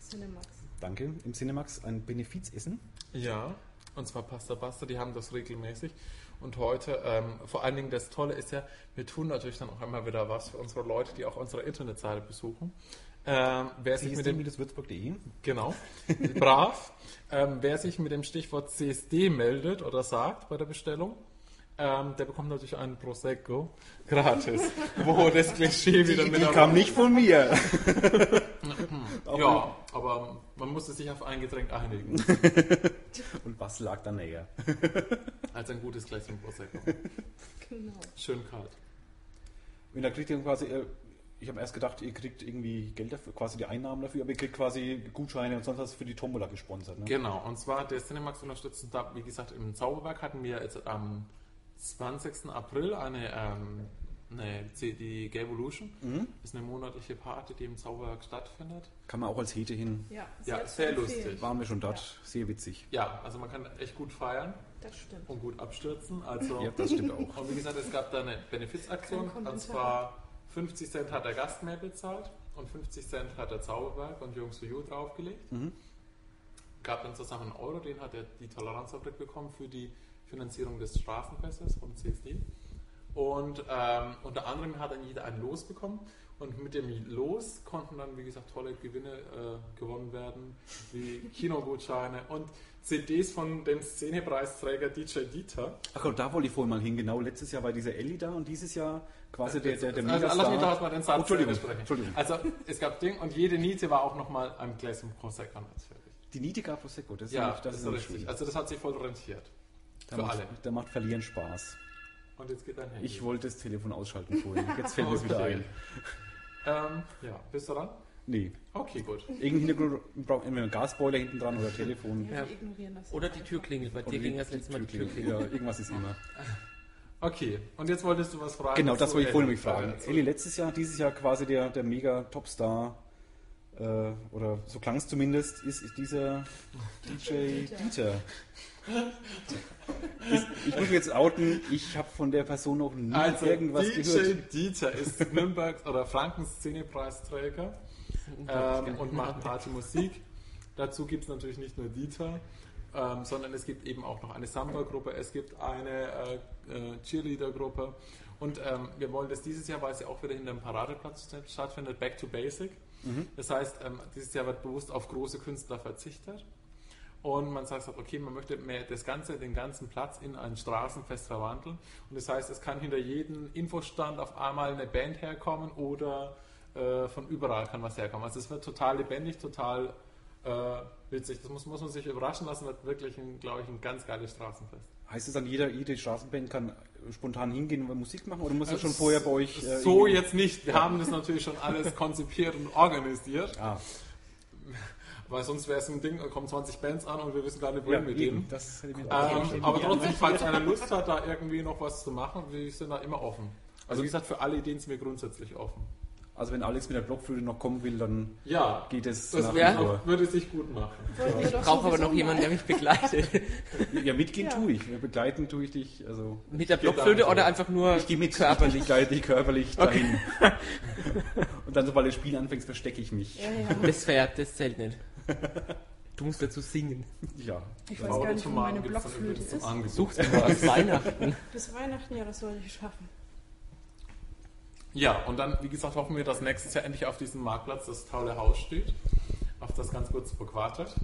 Cinemax. Danke, im Cinemax ein Benefizessen. Ja. Und zwar Pasta Basta, die haben das regelmäßig. Und heute, ähm, vor allen Dingen das Tolle ist ja, wir tun natürlich dann auch immer wieder was für unsere Leute, die auch unsere Internetseite besuchen. Ähm, wer sich mit dem CSD-würzburg.de. Genau. Brav. Ähm, wer sich mit dem Stichwort CSD meldet oder sagt bei der Bestellung, ähm, der bekommt natürlich einen Prosecco gratis. Wo das Klischee wieder Die, mit die kam nicht von mir. Ja, aber man musste sich auf ein Getränk einigen. Und was lag da näher? Als ein gutes Gläschen Prosecco. Genau. Schön kalt. Und da kriegt ihr quasi, äh, ich habe erst gedacht, ihr kriegt irgendwie Geld dafür, quasi die Einnahmen dafür, aber ihr kriegt quasi Gutscheine und sonst was für die Tombola gesponsert. Ne? Genau, und zwar der Cinemax unterstützt, da, wie gesagt, im Zauberberg hatten wir jetzt am 20. April eine, ähm, C- die Gavolution. Mhm. Ist eine monatliche Party, die im Zauberberg stattfindet. Kann man auch als Hete hin. Ja, Ja, zu sehr lustig. Waren wir schon dort. Sehr witzig. Ja, also man kann echt gut feiern Das stimmt. und gut abstürzen. Also Ja, das stimmt auch. Und wie gesagt, es gab da eine Benefizaktion. Und zwar 50 Cent hat der Gast mehr bezahlt und 50 Cent hat der Zauberberg und Jungs for You draufgelegt. Mhm. Gab dann zusammen einen Euro, den hat er die Toleranzfabrik bekommen für die Finanzierung des Straßenfestes vom CSD. Und ähm, unter anderem hat dann jeder ein Los bekommen. Und mit dem Los konnten dann, wie gesagt, tolle Gewinne äh, gewonnen werden, wie Kinogutscheine und CDs von dem Szenepreisträger DJ Dieter. Ach und da wollte ich vorhin mal hin. Genau, letztes Jahr war dieser Ellie da und dieses Jahr quasi der, der, der also, lass mich doch Megastar. erstmal den Satz Oh, Entschuldigung, sprechen. Entschuldigung. Also es gab Ding und jede Niete war auch nochmal ein Gläschen Prosecco natürlich. Die Nitica Prosecco, das ist Ja, nämlich- das, ist so nämlich richtig. schön. Also das hat sich voll rentiert. Da für macht, alle. Da macht Verlieren Spaß. Und jetzt geht dein Handy. Ich wollte das Telefon ausschalten vorhin. Jetzt fällt mir es wieder ein. Ähm, ja, bist du dran? Nee. Okay, gut. Irgendein Hintergrund braucht entweder ein Gasboiler hinten dran oder Telefon. Ja, Ja. wir ignorieren das. Oder die. Türklingel. Bei dir ging das letzte Mal die Türklingel. Ja, irgendwas ist immer. Okay, und jetzt wolltest du was fragen. Genau, das wollte ich vorhin mich fragen. Ellie letztes Jahr, dieses Jahr quasi der, der mega Topstar, äh, oder so klang es zumindest, ist, ist dieser DJ Dieter. Dieter. Ist, ich muss mich jetzt outen, ich habe von der Person noch nie Also, irgendwas DJ gehört. Dieter ist Nürnbergs oder Frankens Szenepreisträger ähm, und macht Partymusik. Dazu gibt es natürlich nicht nur Dieter, ähm, sondern es gibt eben auch noch eine Samba-Gruppe, es gibt eine äh, äh, Cheerleader-Gruppe und ähm, wir wollen das dieses Jahr, weil es ja auch wieder hinter dem Paradeplatz stattfindet, Back to Basic. Das heißt, ähm, dieses Jahr wird bewusst auf große Künstler verzichtet. Und man sagt, okay, man möchte mehr das Ganze, den ganzen Platz in ein Straßenfest verwandeln. Und das heißt, es kann hinter jedem Infostand auf einmal eine Band herkommen oder äh, von überall kann was herkommen. Also es wird total lebendig, total äh, witzig. Das muss, muss man sich überraschen lassen, wird wirklich, glaube ich, ein ganz geiles Straßenfest. Heißt es dann, jeder, jede Straßenband kann spontan hingehen und Musik machen oder muss das schon vorher bei euch? äh, so jetzt nicht. Wir haben das natürlich schon alles konzipiert und organisiert, Ah, weil sonst wäre es ein Ding, da kommen 20 Bands an und wir wissen gar nicht, wohin ja. Das hätte ich mir auch Ähm, aber trotzdem, falls einer Lust hat, da irgendwie noch was zu machen, wir sind da immer offen. Also wie gesagt, für alle Ideen sind wir grundsätzlich offen. Also wenn Alex mit der Blockflöte noch kommen will, dann Ja, geht es das nach wär- wie vor. würde sich gut machen. Wir Ich brauche aber noch jemanden, der mich begleitet. Ja, mitgehen Ja. tue ich. Begleiten tue ich dich. Also Mit der Blockflöte oder einfach nur ich gehe mit. körperlich? Ich begleite dich körperlich dahin. Und dann, sobald das Spiel anfängt, verstecke ich mich. Ja, ja. Das fährt, das zählt nicht. Du musst dazu singen. Ja. Ich weiß gar nicht, wo meine Blockflöte ist. Suchst du mal Weihnachten. Bis Weihnachten, ja, das sollte ich schaffen. Ja, und dann, wie gesagt, hoffen wir, dass nächstes Jahr endlich auf diesem Marktplatz das tolle Haus steht. Auf das ganz kurz bequartet.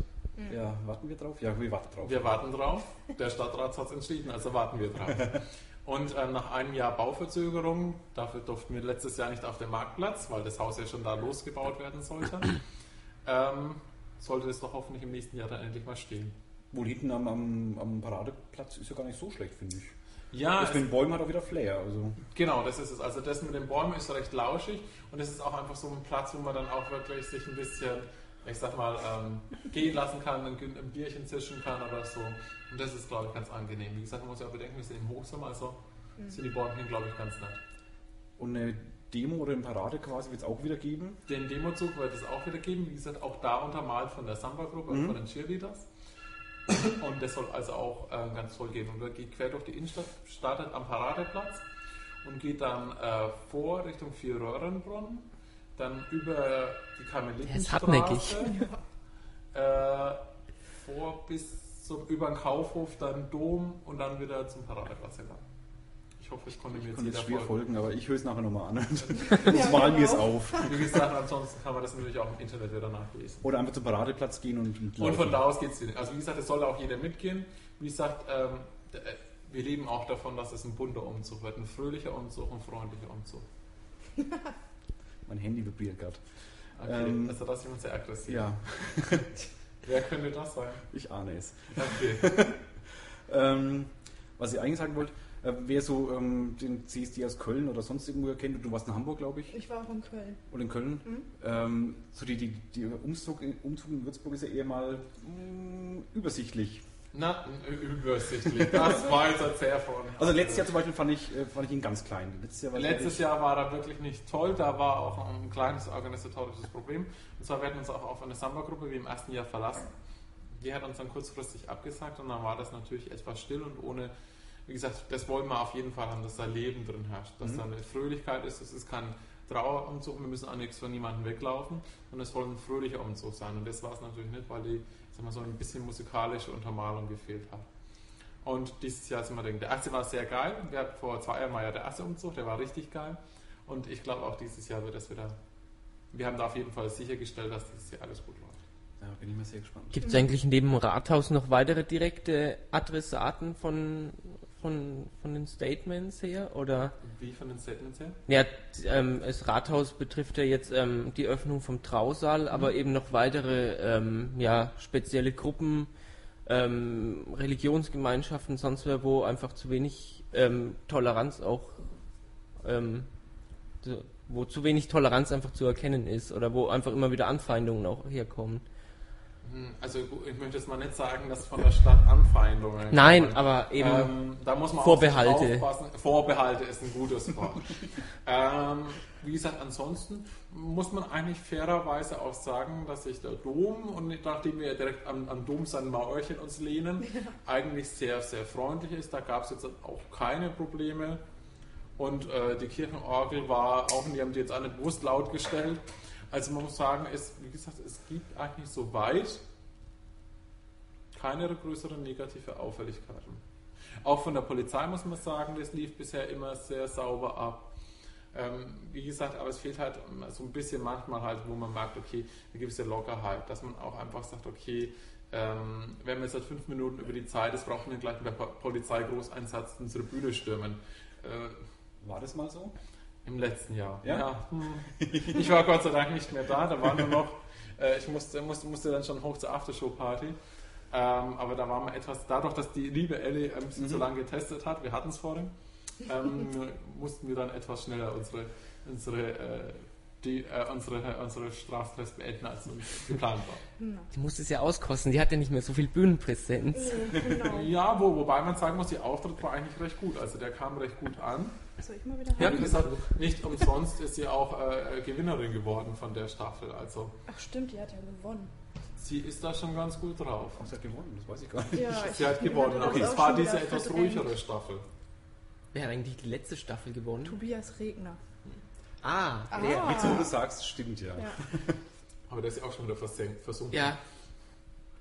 ja, warten wir drauf? Ja, wir warten drauf. Wir warten drauf. Der Stadtrat hat es entschieden, also warten wir drauf. Und ähm, nach einem Jahr Bauverzögerung, dafür durften wir letztes Jahr nicht auf den Marktplatz, weil das Haus ja schon da losgebaut werden sollte, ähm, sollte es doch hoffentlich im nächsten Jahr dann endlich mal stehen. Wohl hinten am, am, am Paradeplatz ist ja gar nicht so schlecht, finde ich. Ja, das mit den Bäumen hat auch wieder Flair. Also. genau, das ist es. Also das mit den Bäumen ist recht lauschig und es ist auch einfach so ein Platz, wo man dann auch wirklich sich ein bisschen, ich sag mal, ähm, gehen lassen kann, ein, ein Bierchen zischen kann oder so. Und das ist, glaube ich, ganz angenehm. Wie gesagt, man muss ja auch bedenken, wir sind im Hochsommer, also sind die Bäumchen, glaube ich, ganz nett. Und eine Demo oder eine Parade quasi wird es auch wieder geben. Den Demozug wird es auch wieder geben. Wie gesagt, auch da untermalt von der Samba-Gruppe und Mhm. von den Cheerleaders. Und das soll also auch äh, ganz toll gehen. Und wir geht quer durch die Innenstadt, startet am Paradeplatz und geht dann äh, vor Richtung Vierröhrenbronn, dann über die. Karmelitenstraße, äh, vor bis zum, über den Kaufhof, dann Dom und dann wieder zum Paradeplatz gegangen. Ich hoffe, ich konnte mir Ich jetzt konnte jeder jetzt schwer folgen. folgen, aber ich höre es nachher nochmal an. Ja, Sonst malen wir es genau. auf. Wie gesagt, ansonsten kann man das natürlich auch im Internet wieder nachlesen. Oder einfach zum Paradeplatz gehen und, und Und von da aus geht es wieder. Also wie gesagt, es soll auch jeder mitgehen. Wie gesagt, ähm, äh, wir leben auch davon, dass es ein bunter Umzug wird. Ein fröhlicher Umzug, ein freundlicher Umzug. Mein Handy vibriert gerade. Okay, Ähm, also das ist jemand sehr aggressiv. Ja, Wer könnte das sein? ich ahne es. Okay. Ähm, was ich eigentlich sagen wollte, äh, wer so ähm, den CSD aus Köln oder sonst irgendwo kennt, du warst in Hamburg, glaube ich, Ich war auch in Köln. oder in Köln. Mhm. Ähm, so die, die, die Umzug, Umzug in Würzburg ist ja eher mal mh, übersichtlich. Na, übersichtlich. Das war jetzt sehr von. Also letztes Jahr zum Beispiel fand ich, äh, fand ich ihn ganz klein. Letztes Jahr war Letztes Jahr war er wirklich nicht toll, da war auch ein kleines organisatorisches Problem. Und zwar werden wir uns auch auf eine Samba-Gruppe wie im ersten Jahr verlassen. Die hat uns dann kurzfristig abgesagt und dann war das natürlich etwas still und ohne, wie gesagt, das wollen wir auf jeden Fall haben, dass da Leben drin herrscht, dass Mhm. da eine Fröhlichkeit ist, es ist kein Trauerumzug, wir müssen auch nichts von niemandem weglaufen und es soll ein fröhlicher Umzug sein und das war es natürlich nicht, weil die, ich sag mal, so ein bisschen musikalische Untermalung gefehlt hat. Und dieses Jahr sind wir denken, der erste war sehr geil. Wir hatten vor zwei Jahren war ja der erste Umzug, der war richtig geil. Und ich glaube auch dieses Jahr wird das wieder. Wir haben da auf jeden Fall sichergestellt, dass dieses Jahr alles gut läuft. Ja, bin ich mal sehr gespannt. Gibt es eigentlich neben dem Rathaus noch weitere direkte Adressaten von, von, von den Statements her? Oder? Wie von den Statements her? Ja, ähm, das Rathaus betrifft ja jetzt ähm, die Öffnung vom Trausaal, aber eben noch weitere ähm, ja, spezielle Gruppen, ähm, Religionsgemeinschaften, sonst wer, wo einfach zu wenig ähm, Toleranz auch, ähm, wo zu wenig Toleranz einfach zu erkennen ist oder wo einfach immer wieder Anfeindungen auch herkommen. Hm, Also gut, ich möchte jetzt mal nicht sagen, dass von der Stadt Anfeindungen. Nein, kommen. aber eben Ähm, da muss man Vorbehalte. Aufpassen. Vorbehalte ist ein gutes Wort. ähm, wie gesagt, ansonsten muss man eigentlich fairerweise auch sagen, dass sich der Dom, und nachdem wir direkt am, am Dom sein Mauerchen uns lehnen, eigentlich sehr, sehr freundlich ist. Da gab es jetzt auch keine Probleme. Und äh, die Kirchenorgel war auch, die haben die jetzt nicht bewusst laut gestellt. Also man muss sagen, es, wie gesagt, es gibt eigentlich soweit keine größeren negative Auffälligkeiten. Auch von der Polizei muss man sagen, das lief bisher immer sehr sauber ab. Ähm, wie gesagt, aber es fehlt halt so ein bisschen manchmal halt, wo man merkt, okay, eine gewisse Lockerheit, dass man auch einfach sagt, okay, ähm, wenn wir jetzt seit fünf Minuten über die Zeit ist, brauchen wir gleich mit der Po- Polizeigroßeinsatz unsere Bühne stürmen. Äh, War das mal so? Im letzten Jahr. Ja? Hm. Ich war Gott sei Dank nicht mehr da, da war nur noch, äh, ich musste, musste, musste dann schon hoch zur Aftershow-Party. Ähm, aber da waren wir etwas, dadurch, dass die liebe Ellie ein bisschen Mhm. zu lange getestet hat, wir hatten es vorhin, ähm, mussten wir dann etwas schneller unsere, unsere, äh, die, äh, unsere, unsere Straftests beenden, als geplant war. Na. die muss es ja auskosten, die hat ja nicht mehr so viel Bühnenpräsenz. Ja, genau. Ja, wo, wobei man sagen muss, der Auftritt war eigentlich recht gut. Also der kam recht gut an. Soll ich mal wieder Ja, Wie gesagt, nicht umsonst ist sie auch äh, Gewinnerin geworden von der Staffel. Also Ach stimmt, die hat ja gewonnen. sie ist da schon ganz gut drauf. Ach, sie hat gewonnen, das weiß ich gar nicht. Ja, Sie hat gewonnen, aber das es war diese etwas verdrängt. ruhigere Staffel. Wer hat eigentlich die letzte Staffel gewonnen? Tobias Regner. Ah, Ah. der. Wo du sagst, stimmt ja. Ja. Aber der ist ja auch schon wieder versenkt, versunken. Ja,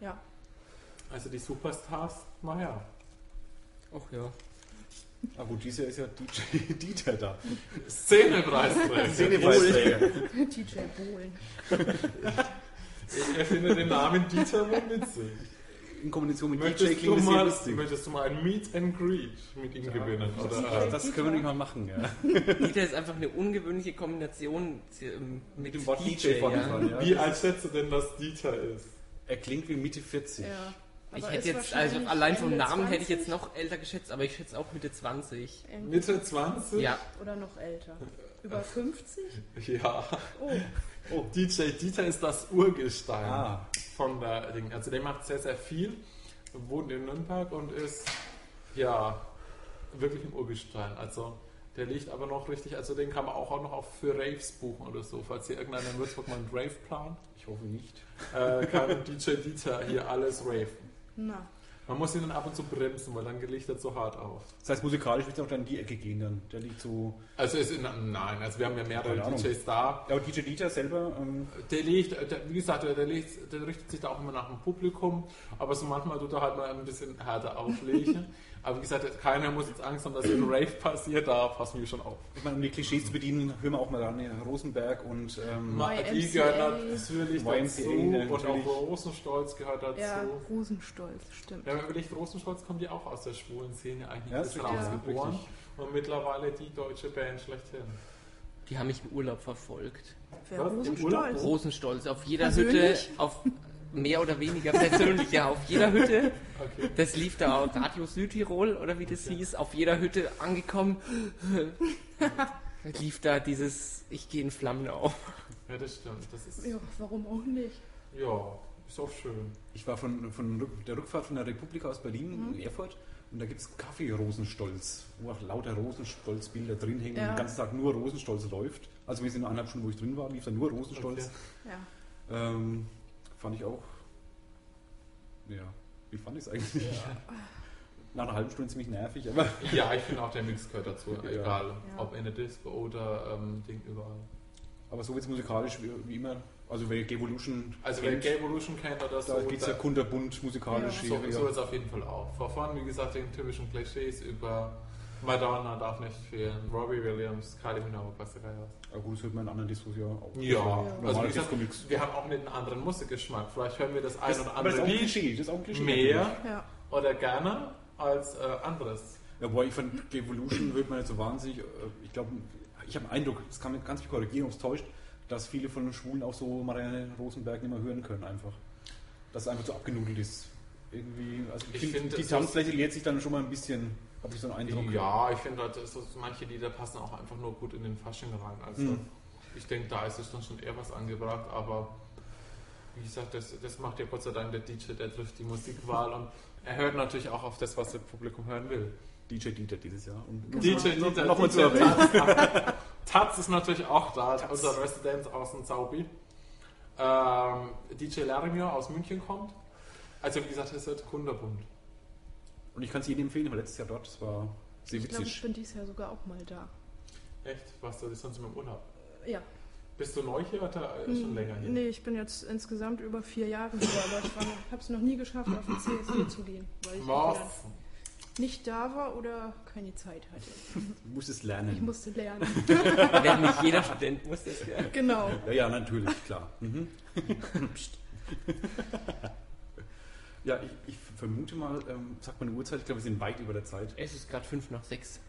ja. Also die Superstars, naja. ach ja. Ah gut, dieses Jahr ist ja DJ Dieter da. Szenepreisträger. Szenepreisträger. DJ Bohlen. er findet den Namen Dieter wohl witzig. In Kombination mit DJ Möchtest du, klingt das sehr mal, lustig. möchtest du mal ein Meet and Greet mit ihm gewinnen? Oder, Das, äh, das können wir nicht mal machen, ja. Dieter ist einfach eine ungewöhnliche Kombination ähm, mit, dem Wort DJ, DJ ja. ja. wie einschätzt du denn, dass Dieter ist? Er klingt wie Mitte 40. Ja. Ich hätte jetzt, also allein vom Ende Namen hätte ich 20 jetzt noch älter geschätzt, aber ich schätze auch Mitte 20. irgendwie. Mitte 20? Ja, Oder noch älter. Über 50? Ja. Oh, Oh. DJ Dieter ist das Urgestein Ah. von der Ding. Also der macht sehr, sehr viel, wohnt in Nürnberg und ist ja wirklich im Urgestein. Also der liegt aber noch richtig, also den kann man auch, auch noch auf für Raves buchen oder so. Falls hier irgendeiner in Würzburg mal einen Rave plant, Ich hoffe nicht. äh, kann DJ Dieter hier alles raven. Na. Man muss ihn dann ab und zu bremsen, weil dann liegt er zu hart auf. Das heißt, musikalisch wird es auch dann in die Ecke gehen dann. Der liegt so. Also ist in, nein, also wir haben ja mehrere. DJs da. Ja, aber DJ Dieter selber, ähm, Der liegt, der, wie gesagt, der, liegt, der richtet sich da auch immer nach dem Publikum, aber so manchmal tut er halt mal ein bisschen härter auflegen. aber wie gesagt, keiner muss jetzt Angst haben, dass ein Rave passiert, da passen wir schon auf. ich meine, um die Klischees zu bedienen, hören wir auch mal an ja, Rosenberg und ähm, Die gehört natürlich YMCA dazu und natürlich. auch Rosenstolz gehört dazu. Ja, Rosenstolz, stimmt. Ja, wenn man überlegt, Rosenstolz kommt ja auch aus der schwulen Szene eigentlich Ja, ja, ist rausgeboren richtig. und mittlerweile die deutsche Band schlechthin. Die haben mich im Urlaub verfolgt. Wer Rosenstolz? Urlaub? Rosenstolz. Auf jeder Persönlich? Hütte, auf mehr oder weniger persönlich, ja, auf jeder Hütte. Okay. Das lief da auch Radio Südtirol oder wie das Okay. hieß, auf jeder Hütte angekommen. lief da dieses Ich gehe in Flammen auf. Ja, das stimmt. Das ist, Ja, warum auch nicht? ja, ist auch schön. ich war von, von der Rückfahrt von der Republika aus Berlin Mhm. in Erfurt und da gibt es Kaffee Rosenstolz, wo auch lauter Rosenstolz-Bilder drin hängen Ja. und den ganzen Tag nur Rosenstolz läuft. Also wir sind in eineinhalb Stunden, wo ich drin war, lief da nur Rosenstolz. Okay. Ja. Ähm, fand ich auch. Ja, wie fand ich es eigentlich? Nach einer halben Stunde ziemlich nervig, aber Ja, ich finde auch der Mix gehört dazu, Ja. egal Ja. ob in der Disco oder ähm, Ding überall. Aber so wird es musikalisch wie, wie immer. Also wer Evolution Also wer Evolution kennt oder so, da geht es ja kunterbunt musikalisch. Ja. so, so ist auf jeden Fall auch. Vor vorn, wie gesagt, den typischen Klischees über Madonna darf nicht fehlen, Robbie Williams, Kylie Minogue, was der Geil was. Aber gut, das hört man in anderen Diskos ja auch. Ja, Normale also wie gesagt, wir haben auch einen anderen Musikgeschmack. Vielleicht hören wir das ein Das, oder aber das ist auch andere Klischee. Das ist auch ein Klischee. mehr Ja. oder gerne als äh, anderes. Ja, boah, ich fand Evolution hört man jetzt so wahnsinnig. äh, Ich glaube, ich habe den Eindruck, das kann man ganz mich korrigieren, ob es täuscht, dass viele von den Schwulen auch so Marianne Rosenberg nicht mehr hören können, einfach. Dass es einfach so abgenudelt ist. Irgendwie, also ich, Ich finde, die Tanzfläche leert sich dann schon mal ein bisschen, habe ich so einen Eindruck. Ja, ich finde halt, so, manche Lieder passen auch einfach nur gut in den Fasching rein. Also Hm. ich denke, da ist es dann schon eher was angebracht, aber wie gesagt, das, das macht ja Gott sei Dank der DJ, der trifft die Musikwahl und er hört natürlich auch auf das, was das Publikum hören will. DJ Dieter dieses Jahr. Und Genau. DJ, noch, DJ, noch mal DJ zu erwähnen. Taz, Taz ist natürlich auch da, Taz. unser Resident aus dem Zaubi. Ähm, DJ Larimir aus München kommt. Also wie gesagt, es wird kunderbunt. Und ich kann es jedem empfehlen, weil letztes Jahr dort, das war sehr Ich glaube, ich bin dieses Jahr sogar auch mal da. Echt? Warst du sonst immer im Urlaub? Ja. Bist du neu hier oder äh, schon länger hier? Nee, ich bin jetzt insgesamt über vier Jahre hier, aber ich habe es noch nie geschafft, auf den CSD zu gehen, weil ich nicht da war oder keine Zeit hatte. Du musst es lernen. Ich musste lernen. Während nicht jeder Student muss das ja. genau. Ja, ja, natürlich, klar. Mhm. Ja, ich, ich vermute mal, ähm, sag mal eine Uhrzeit, ich glaube, wir sind weit über der Zeit. Es ist gerade fünf nach sechs.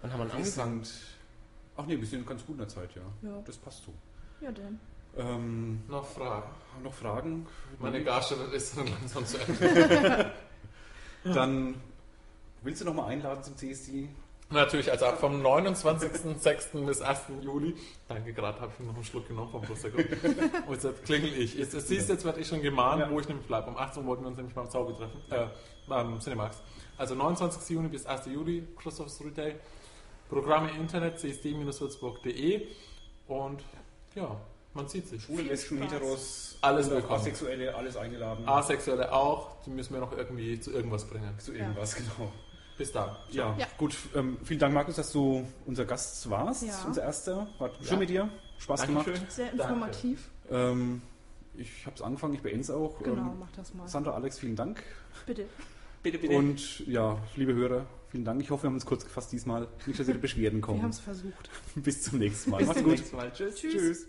Wann haben wir angefangen? sind, ach nee, wir sind ganz gut in der Zeit, ja. Ja, Das passt so. ja dann. Ähm, Noch Fragen. noch Fragen? Meine Garstunde ist dann langsam zu Ende. Dann willst du noch mal einladen zum CSD? Natürlich, also ab vom 29.06. bis 1. Juli. Danke, gerade habe ich noch einen Schluck genommen vom Prosecco. Und jetzt klingel ich. Jetzt, jetzt siehst du, jetzt werde ich schon gemahnt, Ja. wo ich nämlich bleibe. Um 18 Uhr wollten wir uns nämlich beim Zauber treffen. Äh, beim Cinemax. Also 29. Juni bis 1. Juli, Christoph Street Day. Programme im Internet, csd-würzburg.de. Und ja, man sieht sich. Schwule, Viel Lesben. Heteros, Alles auch willkommen. Asexuelle, alles eingeladen. Asexuelle auch, die müssen wir noch irgendwie zu irgendwas bringen. Zu irgendwas, genau. Bis dann. Ja, Ja. gut. Ähm, vielen Dank, Markus, dass du unser Gast warst. Ja. Unser erster. War schön Ja. mit dir. Spaß gemacht. Dankeschön. Sehr Danke. informativ. Ähm, ich habe es angefangen, ich beende es auch. Genau, Ähm, mach das mal. Sandra, Alex, vielen Dank. Bitte. Bitte, bitte. Und ja, liebe Hörer, vielen Dank. Ich hoffe, wir haben uns kurz gefasst diesmal. Nicht, dass ihr Beschwerden Wir haben kommen. es versucht. Bis zum nächsten Mal. Bis Macht's zum gut. nächsten Mal. Tschüss. Tschüss. Tschüss.